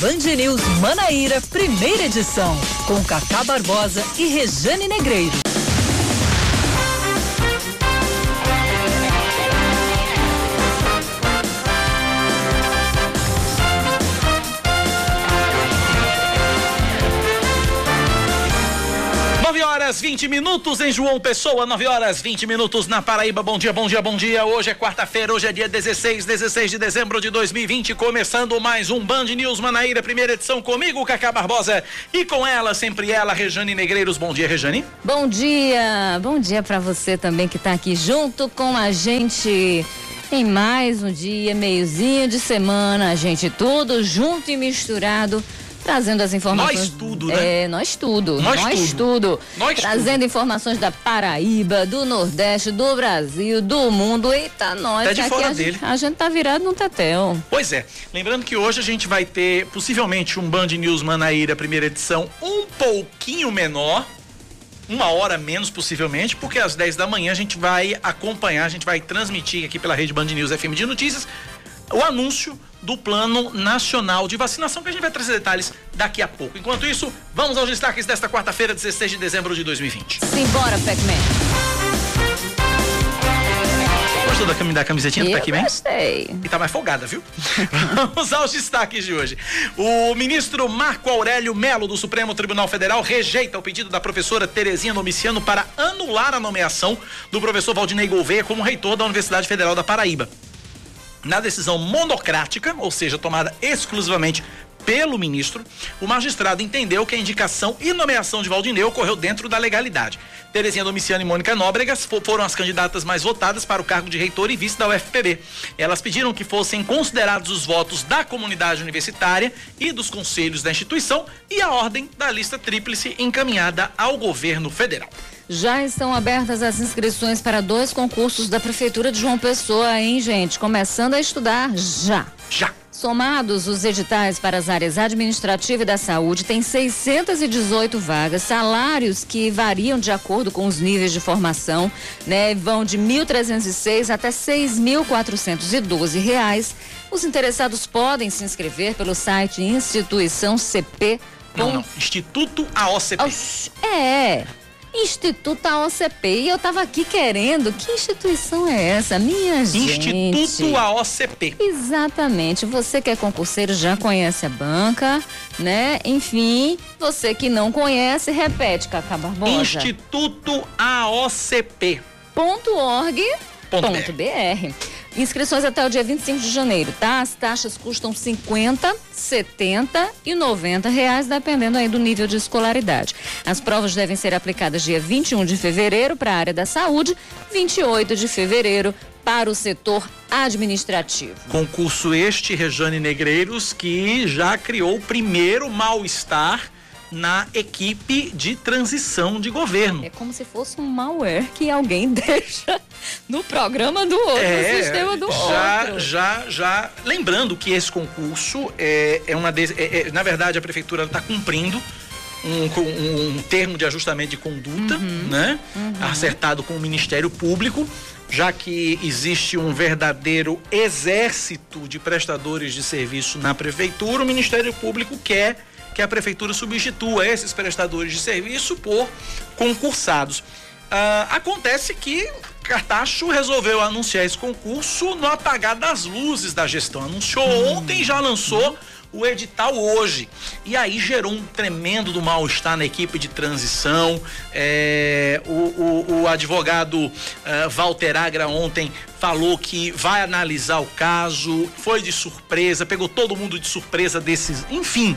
Band News Manaíra, primeira edição, com Cacá Barbosa e Rejane Negreiro. Horas 20 minutos em João Pessoa, 9 horas 20 minutos na Paraíba. Bom dia, bom dia, bom dia. Hoje é quarta-feira, hoje é dia 16, 16 de dezembro de 2020, começando mais um Band News Manaíra, primeira edição comigo, Cacá Barbosa, e com ela, sempre ela, Rejane Negreiros. Bom dia, Rejane. Bom dia, bom dia para você também que tá aqui junto com a gente em mais um dia, meiozinho de semana, a gente tudo junto e misturado trazendo as informações. Nós tudo, né? É, nós tudo. Nós Nós, tudo. tudo. Nós trazendo tudo. informações da Paraíba, do Nordeste, do Brasil, do mundo. Eita, nós. Tá de fora a, dele. Gente, a gente tá virado no tetel. Pois é, lembrando que hoje a gente vai ter possivelmente um Band News Manaíra, primeira edição, um pouquinho menor, uma hora menos possivelmente, porque às 10 da manhã a gente vai acompanhar, a gente vai transmitir aqui pela rede Band News FM de Notícias o anúncio do Plano Nacional de Vacinação, que a gente vai trazer detalhes daqui a pouco. Enquanto isso, vamos aos destaques desta quarta-feira, 16 de dezembro de 2020. Simbora, Pac-Man. Gostou da, da camisetinha do Eu Pac-Man? gostei. E tá mais folgada, viu? Vamos aos destaques de hoje. O ministro Marco Aurélio Melo, do Supremo Tribunal Federal, rejeita o pedido da professora Terezinha Domiciano para anular a nomeação do professor Valdinei Gouveia como reitor da Universidade Federal da Paraíba. Na decisão monocrática, ou seja, tomada exclusivamente pelo ministro, o magistrado entendeu que a indicação e nomeação de Valdinei ocorreu dentro da legalidade. Terezinha Domiciano e Mônica Nóbregas fo- foram as candidatas mais votadas para o cargo de reitor e vice da UFPB. Elas pediram que fossem considerados os votos da comunidade universitária e dos conselhos da instituição e a ordem da lista tríplice encaminhada ao governo federal. Já estão abertas as inscrições para dois concursos da Prefeitura de João Pessoa, hein, gente? Começando a estudar já. Já. Somados os editais para as áreas administrativa e da saúde, tem 618 vagas, salários que variam de acordo com os níveis de formação, né? Vão de 1.306 até 6.412 reais. Os interessados podem se inscrever pelo site instituição CP. Não, não. Instituto AOCP. É. Instituto AOCP. E eu tava aqui querendo. Que instituição é essa, minha gente? Instituto AOCP. Exatamente. Você que é concurseiro já conhece a banca, né? Enfim, você que não conhece, repete, Cacá Barbosa. Instituto AOCP. Ponto org Ponto ponto br. Inscrições até o dia 25 de janeiro, tá? As taxas custam 50, 70 e 90 reais, dependendo aí do nível de escolaridade. As provas devem ser aplicadas dia 21 de fevereiro para a área da saúde, 28 de fevereiro para o setor administrativo. Concurso este, Rejane Negreiros, que já criou o primeiro mal-estar na equipe de transição de governo. É como se fosse um malware que alguém deixa no programa do outro, no sistema do já, outro. já, já. Lembrando que esse concurso é, é uma. é- é- na verdade, a prefeitura está cumprindo. Um, um- termo de ajustamento de conduta, Uhum. né? Acertado com o Ministério Público, já que existe um verdadeiro exército de prestadores de serviço na prefeitura, o Ministério Público quer que a prefeitura substitua esses prestadores de serviço por concursados. Ah, acontece que Cartacho resolveu anunciar esse concurso no apagar das luzes da gestão. Anunciou ontem e já lançou o edital hoje. E aí gerou um tremendo do mal-estar na equipe de transição. É, o, o- o advogado ah, Walter Agra ontem falou que vai analisar o caso, foi de surpresa, pegou todo mundo de surpresa desses. Enfim,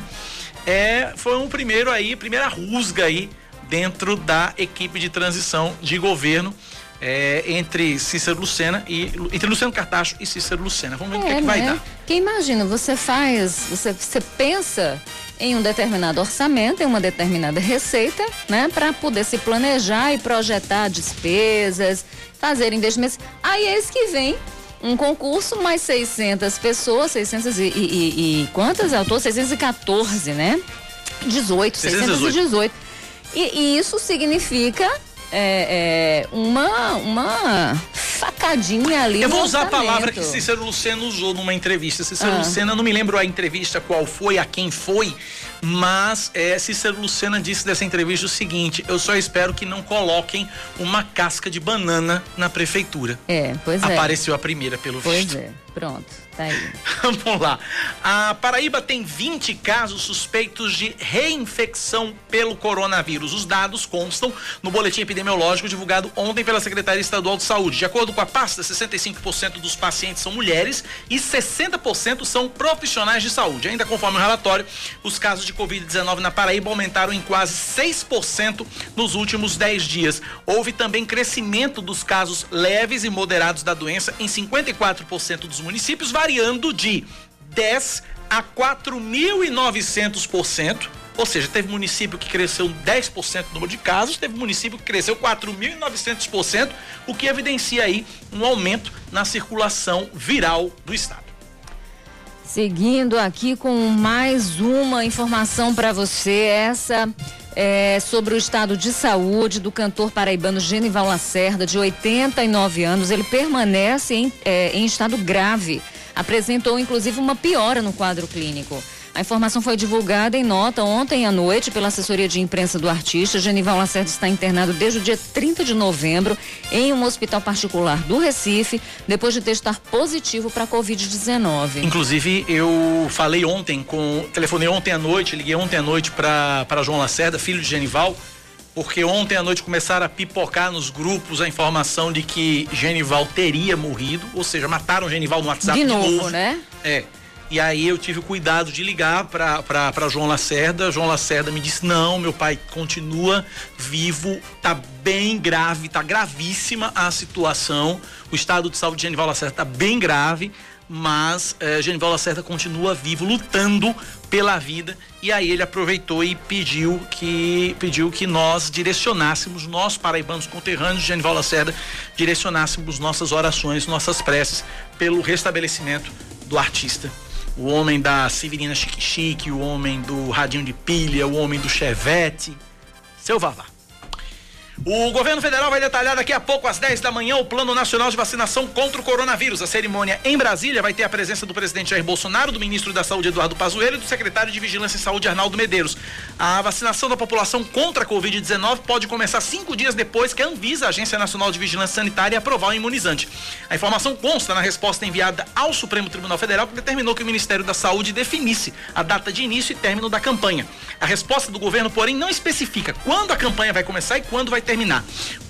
é, foi um primeiro aí, primeira rusga aí dentro da equipe de transição de governo é, entre Cícero Lucena e entre Luciano Cartacho e Cícero Lucena. Vamos ver o que, é que vai né? dar. Porque imagina, você faz, você, você pensa em um determinado orçamento, em uma determinada receita, né, para poder se planejar e projetar despesas, fazer investimentos. Aí eis que vem um concurso, mais 600 pessoas, 600 e, e, e- quantas ao todo? 614, né? 18, 618. 618. E, e isso significa é, é, uma, uma picadinha ali. Eu vou usar a palavra que Cícero Lucena usou numa entrevista. Cícero ah. Lucena, não me lembro a entrevista qual foi, a quem foi, mas é, Cícero Lucena disse dessa entrevista o seguinte: eu só espero que não coloquem uma casca de banana na prefeitura. É, pois é. Apareceu a primeira, pelo pois visto. Pois é, pronto. Tá aí. Vamos lá. A Paraíba tem 20 casos suspeitos de reinfecção pelo coronavírus. Os dados constam no boletim epidemiológico divulgado ontem pela Secretaria Estadual de Saúde. De acordo com a pasta, 65% dos pacientes são mulheres e 60% são profissionais de saúde. Ainda conforme o relatório, os casos de Covid-19 na Paraíba aumentaram em quase 6% nos últimos 10 dias. Houve também crescimento dos casos leves e moderados da doença em 54% dos municípios variando de 10 a 4.900%. Ou seja, teve município que cresceu 10% no número de casos, teve município que cresceu 4.900%, o que evidencia aí um aumento na circulação viral do estado. Seguindo aqui com mais uma informação para você, essa é sobre o estado de saúde do cantor paraibano Genival Lacerda, de 89 anos. Ele permanece em, é, em estado grave apresentou inclusive uma piora no quadro clínico. A informação foi divulgada em nota ontem à noite pela assessoria de imprensa do artista. Genival Lacerda está internado desde o dia 30 de novembro em um hospital particular do Recife, depois de testar positivo para Covid-19. Inclusive, eu falei ontem com. Telefonei ontem à noite, liguei ontem à noite para João Lacerda, filho de Genival porque ontem à noite começaram a pipocar nos grupos a informação de que Genival teria morrido, ou seja, mataram Genival no WhatsApp de novo, de novo. né? É. E aí eu tive o cuidado de ligar para João Lacerda. João Lacerda me disse: não, meu pai continua vivo, tá bem grave, tá gravíssima a situação. O estado de saúde de Genival Lacerda tá bem grave mas eh, Genival Lacerda continua vivo, lutando pela vida. E aí ele aproveitou e pediu que pediu que nós direcionássemos, nós paraibanos conterrâneos de Genival Lacerda, direcionássemos nossas orações, nossas preces pelo restabelecimento do artista. O homem da Severina Chique Chique, o homem do radinho de pilha, o homem do chevette, seu Vavá. O governo federal vai detalhar daqui a pouco, às 10 da manhã, o Plano Nacional de Vacinação contra o Coronavírus. A cerimônia em Brasília vai ter a presença do presidente Jair Bolsonaro, do ministro da Saúde Eduardo Pazuello e do secretário de Vigilância e Saúde Arnaldo Medeiros. A vacinação da população contra a Covid-19 pode começar cinco dias depois que a Anvisa, a Agência Nacional de Vigilância Sanitária, aprovar o imunizante. A informação consta na resposta enviada ao Supremo Tribunal Federal, que determinou que o Ministério da Saúde definisse a data de início e término da campanha. A resposta do governo, porém, não especifica quando a campanha vai começar e quando vai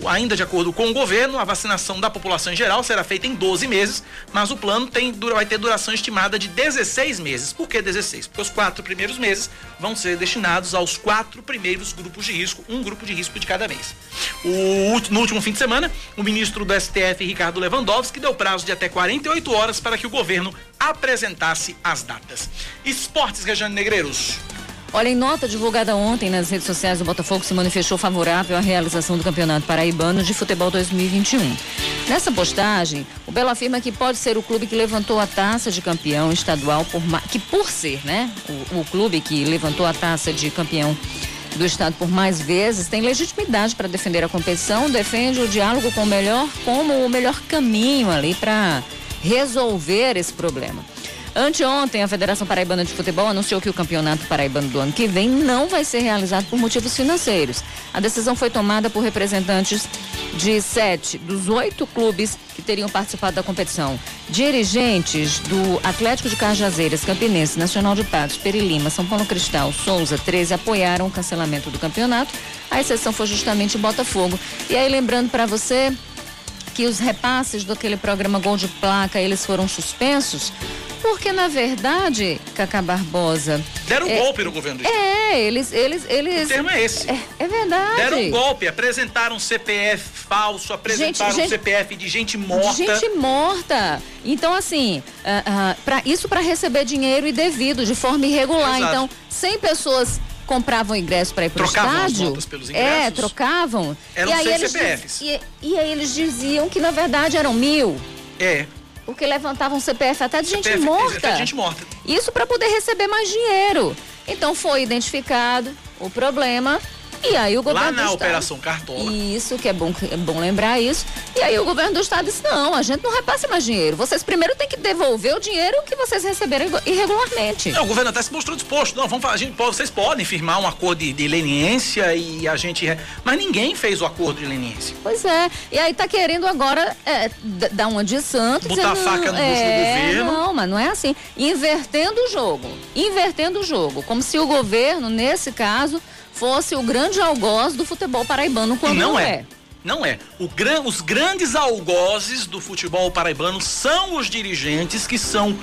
Ainda de acordo com o governo, a vacinação da população em geral será feita em 12 meses, mas o plano tem, vai ter duração estimada de 16 meses. Por que 16? Porque os quatro primeiros meses vão ser destinados aos quatro primeiros grupos de risco, um grupo de risco de cada mês. O, no último fim de semana, o ministro do STF, Ricardo Lewandowski, deu prazo de até 48 horas para que o governo apresentasse as datas. Esportes, Rejane Negreiros. Olha, em nota divulgada ontem nas redes sociais, o Botafogo se manifestou favorável à realização do Campeonato Paraibano de Futebol 2021. Nessa postagem, o Belo afirma que pode ser o clube que levantou a taça de campeão estadual, por que por ser, né, o, o clube que levantou a taça de campeão do estado por mais vezes, tem legitimidade para defender a competição, defende o diálogo com o melhor, como o melhor caminho ali para resolver esse problema. Anteontem, a Federação Paraibana de Futebol anunciou que o campeonato paraibano do ano que vem não vai ser realizado por motivos financeiros. A decisão foi tomada por representantes de sete dos oito clubes que teriam participado da competição. Dirigentes do Atlético de Cajazeiras, Campinense, Nacional de Patos, Perilima, São Paulo Cristal, Souza 13 apoiaram o cancelamento do campeonato. A exceção foi justamente o Botafogo. E aí, lembrando para você que os repasses daquele programa Gol de Placa, eles foram suspensos porque, na verdade, Cacá Barbosa. Deram um é, golpe no governo do Estado. É, eles. eles, eles o termo é esse. É, é verdade. Deram um golpe, apresentaram CPF falso, apresentaram gente, CPF de gente morta. De gente morta. Então, assim, uh, uh, pra, isso para receber dinheiro e devido, de forma irregular. Exato. Então, 100 pessoas compravam ingresso para ir para o estádio. É, trocavam. Eram e aí eles CPFs. E, e aí eles diziam que na verdade eram mil. É porque levantavam CPF até de gente CPF, morta. Até de gente morta. Isso para poder receber mais dinheiro. Então foi identificado o problema E aí o governo Lá na do Operação Estado, Cartola. Isso, que é bom, é bom lembrar isso. E aí o governo do Estado disse, não, a gente não repassa mais dinheiro. Vocês primeiro têm que devolver o dinheiro que vocês receberam irregularmente. Não, o governo até se mostrou disposto. Não, vamos a gente vocês podem firmar um acordo de, de leniência e a gente. Mas ninguém fez o acordo de leniência. Pois é. E aí tá querendo agora é, dar uma de santo. Botar a faca no é, do governo. Não, mas não é assim. Invertendo o jogo. Invertendo o jogo. Como se o governo, nesse caso, fosse o grande algoz do futebol paraibano, quando não, não é. é. Não é. O gran, os grandes algozes do futebol paraibano são os dirigentes que são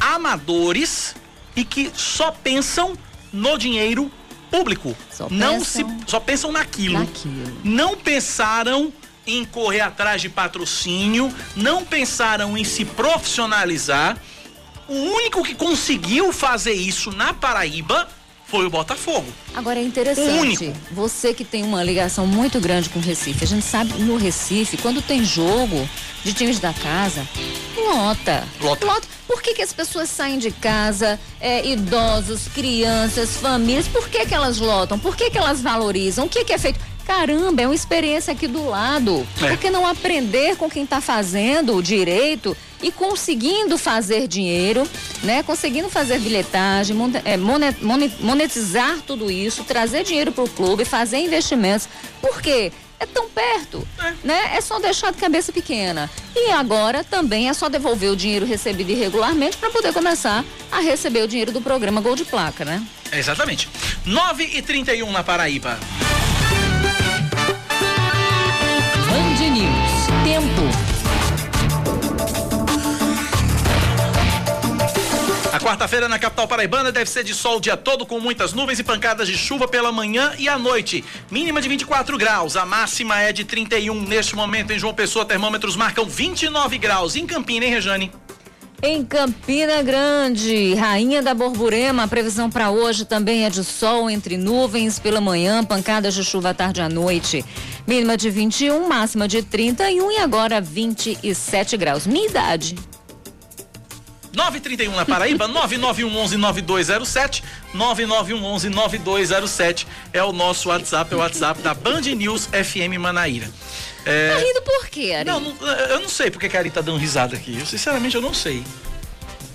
amadores e que só pensam no dinheiro público. Só não pensam se só pensam naquilo. naquilo. Não pensaram em correr atrás de patrocínio, não pensaram em se profissionalizar. O único que conseguiu fazer isso na Paraíba foi o Botafogo. Agora é O interessante, único. você que tem uma ligação muito grande com o Recife, a gente sabe no Recife, quando tem jogo de times da casa, lota. Lota. Por que, que as pessoas saem de casa, é, idosos, crianças, famílias, por que, que elas lotam? Por que, que elas valorizam? O que, que é feito? Caramba, é uma experiência aqui do lado. É. Por que não aprender com quem está fazendo o direito e conseguindo fazer dinheiro, né? Conseguindo fazer bilhetagem, é, mone- mone- monetizar tudo isso, trazer dinheiro para o clube, fazer investimentos. Por quê? É tão perto, né? É só deixar de cabeça pequena. E agora também é só devolver o dinheiro recebido irregularmente para poder começar a receber o dinheiro do programa Gol de Placa, né? É, Exatamente. 9 e 31 na Paraíba. Quarta-feira na capital paraibana deve ser de sol o dia todo, com muitas nuvens e pancadas de chuva pela manhã e à noite. Mínima de 24 graus, a máxima é de 31. Neste momento, em João Pessoa, termômetros marcam 29 graus. Em Campina, hein, Rejane? Em Campina Grande, Rainha da Borborema, a previsão para hoje também é de sol entre nuvens pela manhã, pancadas de chuva à tarde e à noite. Mínima de 21, máxima de 31 e agora 27 graus. Minha idade. 931 na Paraíba, 991119207, 991119207 é o nosso WhatsApp, é o WhatsApp da Band News FM Manaíra. Tá rindo por quê, Ari? Não, não, eu não sei porque que a Ari tá dando risada aqui. Eu sinceramente eu não sei.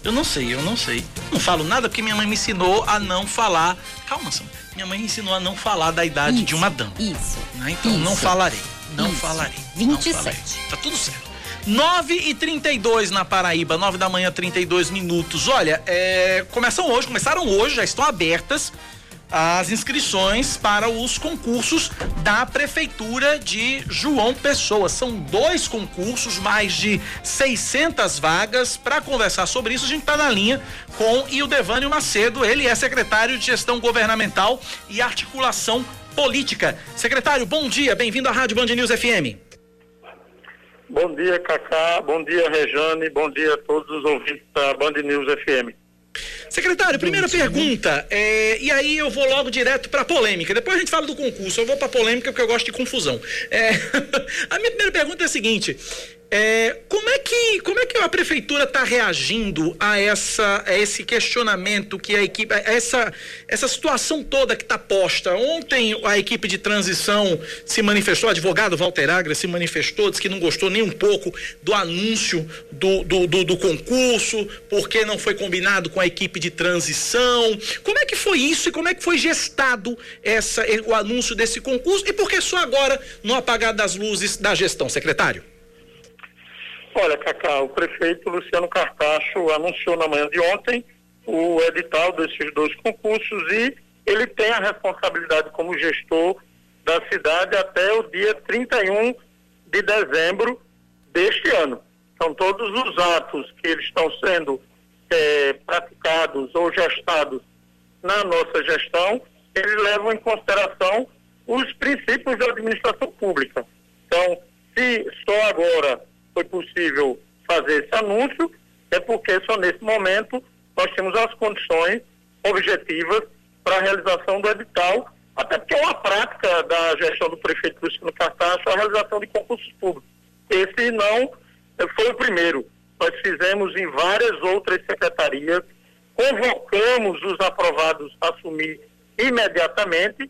Eu não sei, eu não sei. Não falo nada porque minha mãe me ensinou a não falar. Calma, Sam. Minha mãe me ensinou a não falar da idade de uma dama. Isso. né? Então Isso. não falarei. Não Isso. falarei. não 27. falarei. Tá tudo certo. 9 e 32 na Paraíba, 9 da manhã, 32 minutos. Olha, é, começam hoje, começaram hoje, já estão abertas as inscrições para os concursos da Prefeitura de João Pessoa. São dois concursos, mais de 600 vagas. Para conversar sobre isso, a gente está na linha com Ildevânio Macedo. Ele é secretário de Gestão Governamental e Articulação Política. Secretário, bom dia, bem-vindo à Rádio Band News FM. Bom dia, Cacá. Bom dia, Rejane. Bom dia a todos os ouvintes da Band News FM. Secretário, primeira pergunta, é, e aí eu vou logo direto para polêmica. Depois a gente fala do concurso. Eu vou para polêmica porque eu gosto de confusão. É, a minha primeira pergunta é a seguinte: é, como é que como é que a prefeitura está reagindo a essa a esse questionamento que a equipe a essa essa situação toda que está posta? Ontem a equipe de transição se manifestou, o advogado Walter Agra se manifestou, disse que não gostou nem um pouco do anúncio do, do, do, do concurso, porque não foi combinado com a equipe de transição. Como é que foi isso e como é que foi gestado essa, o anúncio desse concurso e por que só agora no apagar das luzes da gestão, secretário? Olha, Cacá, o prefeito Luciano Cartacho anunciou na manhã de ontem o edital desses dois concursos e ele tem a responsabilidade como gestor da cidade até o dia 31 de dezembro deste ano. Então, todos os atos que eles estão sendo eh, praticados ou gestados na nossa gestão, eles levam em consideração os princípios da administração pública. Então, se só agora foi possível fazer esse anúncio, é porque só nesse momento nós temos as condições objetivas para a realização do edital, até porque é uma prática da gestão do prefeito Luciano Cartacho a realização de concursos públicos. Esse não eh, foi o primeiro. Nós fizemos em várias outras secretarias, convocamos os aprovados a assumir imediatamente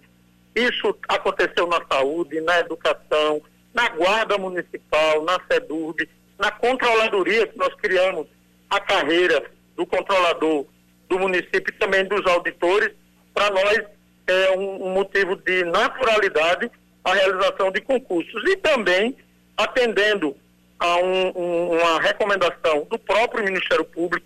Isso aconteceu na saúde, na educação, na guarda municipal, na SEDURB, na controladoria que nós criamos a carreira do controlador do município e também dos auditores, para nós é um, um, motivo de naturalidade a realização de concursos. E também atendendo a um, um, uma recomendação do próprio Ministério Público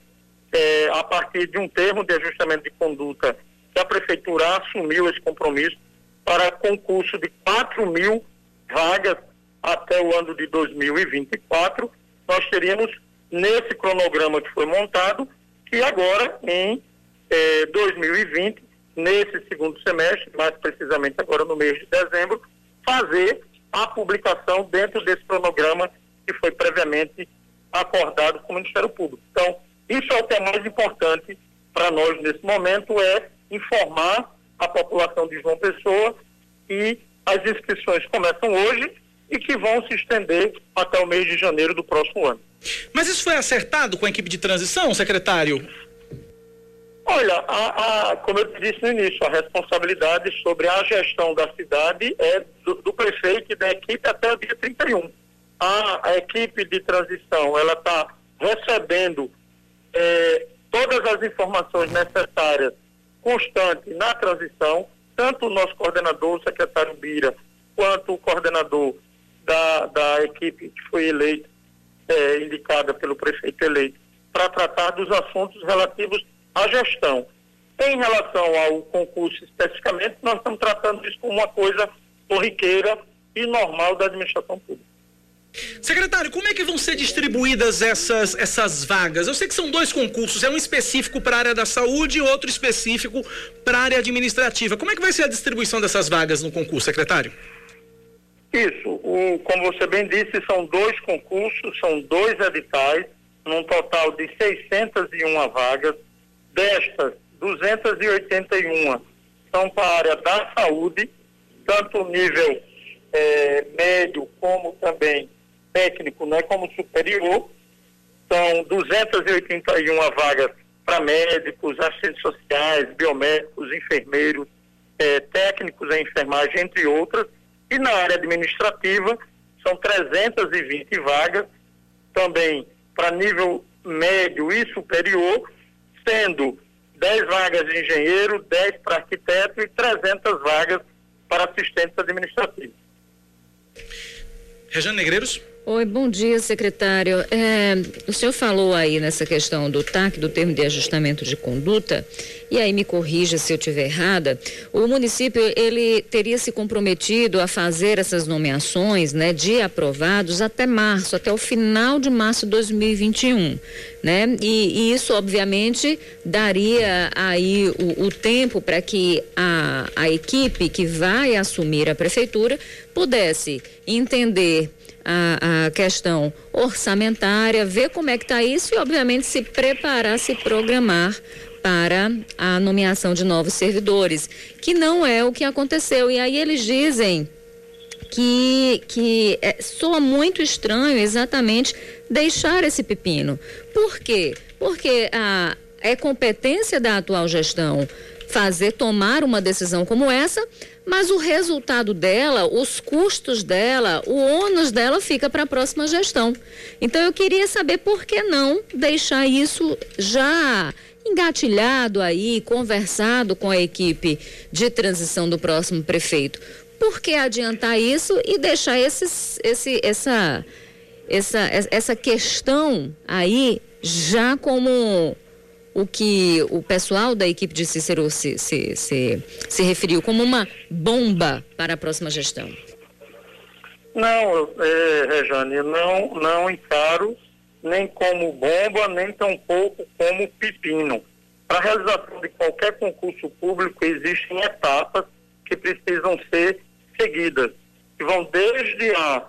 é, a partir de um termo de ajustamento de conduta que a prefeitura assumiu esse compromisso para concurso de 4 mil vagas até o ano de 2024. Nós teríamos nesse cronograma que foi montado que agora em eh, 2020, nesse segundo semestre, mais precisamente agora no mês de dezembro, fazer a publicação dentro desse cronograma que foi previamente acordado com o Ministério Público. Então, isso é o que é mais importante para nós nesse momento, é informar a população de João Pessoa que as inscrições começam hoje e que vão se estender até o mês de janeiro do próximo ano. Mas isso foi acertado com a equipe de transição, secretário? Olha, a, a, como eu disse no início, a responsabilidade sobre a gestão da cidade é do, do prefeito e da equipe até o dia 31. A, a equipe de transição, ela está recebendo é, todas as informações necessárias constante na transição, tanto o nosso coordenador, o secretário Bira, quanto o coordenador da, da equipe que foi eleita, é, indicada pelo prefeito eleito, para tratar dos assuntos relativos à gestão. Em relação ao concurso especificamente, nós estamos tratando isso como uma coisa corriqueira e normal da administração pública. Secretário, como é que vão ser distribuídas essas, essas vagas? Eu sei que são dois concursos, é um específico para a área da saúde e outro específico para a área administrativa. Como é que vai ser a distribuição dessas vagas no concurso, secretário? Isso, o, como você bem disse, são dois concursos, são dois editais, num total de 601 vagas. Destas, 281 são para a área da saúde, tanto nível é, médio como também técnico, né, como superior. São 281 vagas para médicos, assistentes sociais, biomédicos, enfermeiros, é, técnicos em enfermagem, entre outras e na área administrativa, são 320 vagas, também para nível médio e superior, sendo 10 vagas de engenheiro, 10 para arquiteto e 300 vagas para assistentes administrativos. Rejane Negreiros. Oi, bom dia, secretário. É, o senhor falou aí nessa questão do TAC, do termo de ajustamento de conduta, e aí me corrija se eu estiver errada. O município ele teria se comprometido a fazer essas nomeações, né, de aprovados até março, até o final de março de 2021, né? E, e isso obviamente daria aí o, o tempo para que a, a equipe que vai assumir a prefeitura pudesse entender a, a questão orçamentária, ver como é que está isso e, obviamente, se preparar, se programar para a nomeação de novos servidores, que não é o que aconteceu. E aí eles dizem que, que é, soa muito estranho exatamente deixar esse pepino. Por quê? Porque a, é competência da atual gestão fazer tomar uma decisão como essa, mas o resultado dela, os custos dela, o ônus dela fica para a próxima gestão. Então eu queria saber por que não deixar isso já engatilhado aí, conversado com a equipe de transição do próximo prefeito. Por que adiantar isso e deixar esses, esse, essa, essa, essa questão aí já como o que o pessoal da equipe de Cícero se, se, se, se referiu como uma bomba para a próxima gestão? Não, é, Rejane, não, não encaro nem como bomba, nem tampouco como pepino. Para a realização de qualquer concurso público existem etapas que precisam ser seguidas, que vão desde a